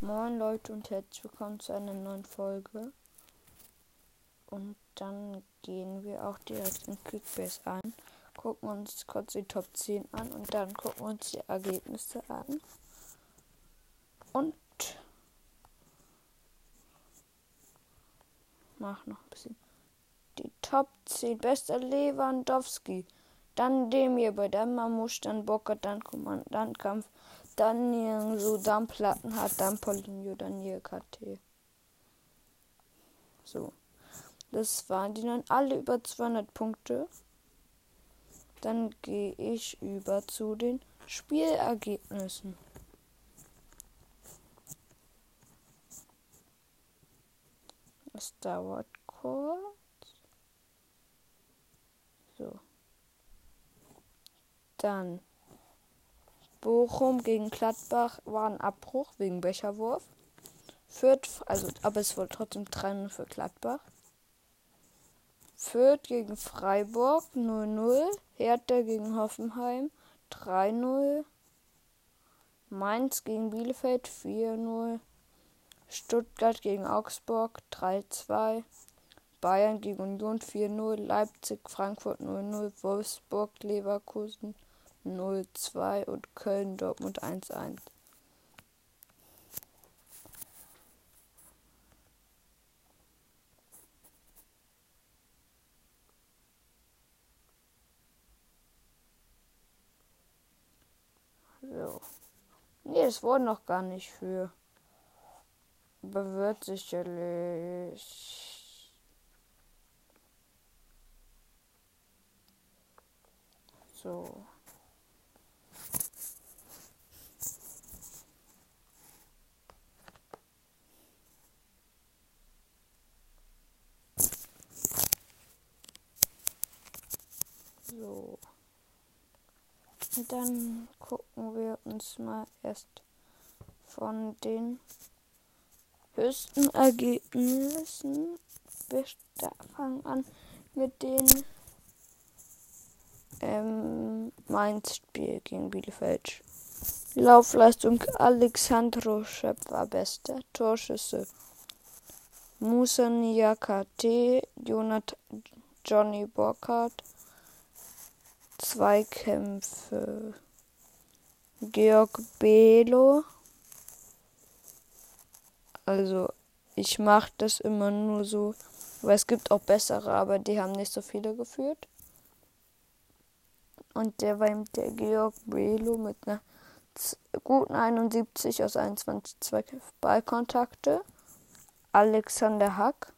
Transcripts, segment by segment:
Moin Leute und herzlich willkommen zu einer neuen Folge. Und dann gehen wir auch direkt in Quickbase ein, gucken uns kurz die Top 10 an und dann gucken wir uns die Ergebnisse an. Und mach noch ein bisschen. Die Top 10 bester Lewandowski. Dann Demir bei der Mamusch, dann Bocker, dann Kommandantkampf, dann Nirgendwo, dann Plattenhardt, dann Paulinho, dann hier KT. So. Das waren die dann alle über 200 Punkte. Dann gehe ich über zu den Spielergebnissen. Es dauert kurz. So. Dann Bochum gegen Gladbach war ein Abbruch wegen Becherwurf. Fürth, also, aber es wurde trotzdem 3-0 für Gladbach. Fürth gegen Freiburg 0-0. Hertha gegen Hoffenheim 3-0. Mainz gegen Bielefeld 4-0. Stuttgart gegen Augsburg 3-2. Bayern gegen Union 4-0. Leipzig, Frankfurt 0-0. Wolfsburg, Leverkusen 0-2 und Köln Dortmund 1-1. So. Nee, es wurde noch gar nicht für. Aber sicherlich. So. So. Und dann gucken wir uns mal erst von den höchsten Ergebnissen. Wir fangen an mit den ähm, Mainz-Spiel gegen Bielefeld. Laufleistung Alexandro Schöpf war bester. Torschüsse Musa Niakate, Jonathan Johnny Burkhardt, Zweikämpfe. Georg Belo. Also, ich mache das immer nur so, weil es gibt auch bessere, aber die haben nicht so viele geführt. Und der war der Georg Belo mit einer guten 71 aus 21 Ballkontakte. Alexander Hack.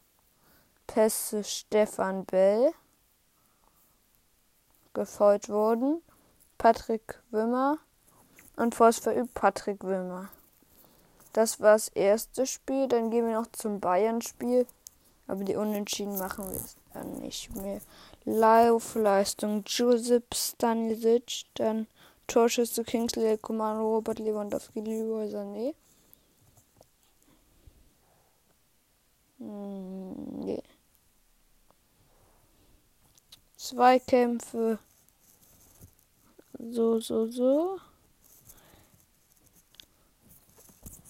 Pässe Stefan Bell gefolgt wurden. Patrick Wimmer und Voss verübt Patrick Wimmer. Das war das erste Spiel. Dann gehen wir noch zum Bayern-Spiel. Aber die Unentschieden machen wir dann nicht mehr. Laufleistung Josep Stanisic. Dann Torschüsse Kingsley Komando Robert Lewandowski Leroy Sané. Hm, nee. Zweikämpfe. So, so, so.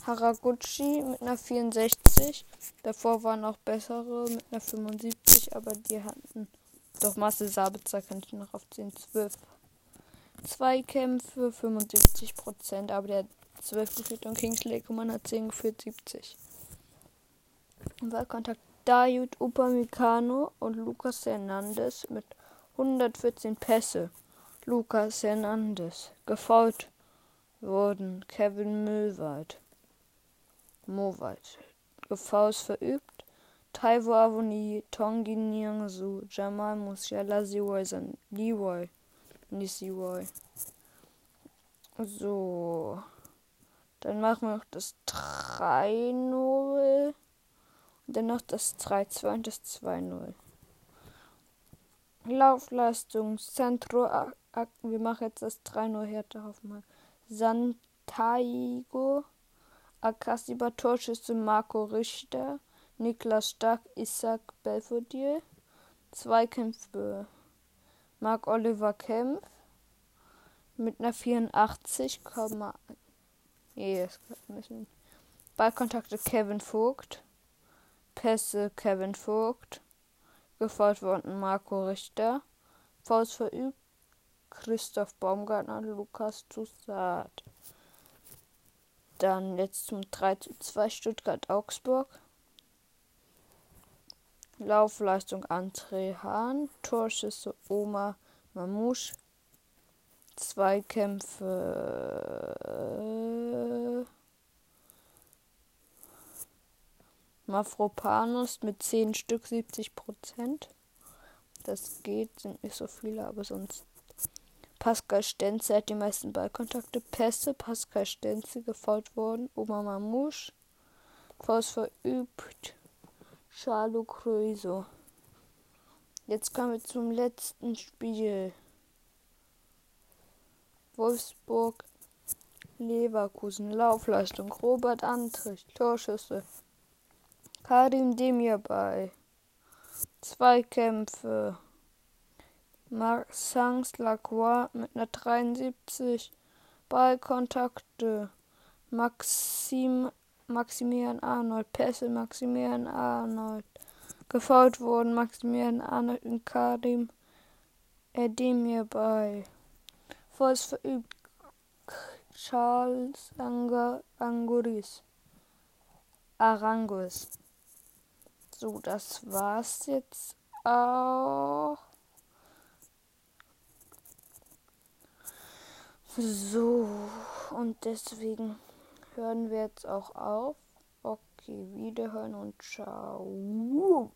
Haraguchi mit einer 64. Davor waren auch bessere mit einer 75, aber die hatten. Doch Marcel Sabitzer kann ich noch auf 10, 12. Zweikämpfe 75%, aber der hat 12 geführt und Kingsley Coman hat 10 geführt, 70. Wahlkontakt Dayut Upamecano und Lucas Hernandez mit 114 Pässe. Lucas Hernandez. Gefault wurden Kevin Müllwald. Mowald. Gefault verübt. Taiwo Avoni, Tongi Nyangsu, Jamal Musiala, Leroy, Leroy. Nicht. So. Dann machen wir noch das 3-0. Und dann noch das 3-2 und das 2-0. Laufleistung, Centro, wir machen jetzt das 3-0 Härte Hoffmann. Santaigo, Akasiba Torschüsse Marco Richter, Niklas Stark, Isaac Belfodil, Zweikämpfe Marc Oliver Kempf mit einer 84, nee, das müssen Ballkontakte Kevin Vogt. Pässe Kevin Vogt. Gefolgt worden Marco Richter. Faust verübt Christoph Baumgartner, Lukas Toussaint. Dann jetzt zum 3 zu 2 Stuttgart-Augsburg. Laufleistung André Hahn, Torschüsse Oma Mamouche, Zweikämpfe Mafropanus mit 10 Stück 70 Prozent. Das geht, sind nicht so viele, aber sonst. Pascal Stenze hat die meisten Ballkontakte. Pässe, Pascal Stenze gefault worden. Oma Mamouche. Faust verübt. Charlo Cruiso. Jetzt kommen wir zum letzten Spiel. Wolfsburg, Leverkusen, Laufleistung, Robert Antrich, Torschüsse, Karim Demirbay, Zweikämpfe, Maxence Lacroix mit einer 73, Ballkontakte, Maxim, Maximilian Arnold, Pässe, Maximilian Arnold, gefault worden, Maximilian Arnold und Karim Demirbay. Voice verübt Charles Anger Anguris. Arangus. So, das war's jetzt auch. So, und deswegen hören wir jetzt auch auf. Okay, wiederhören und ciao.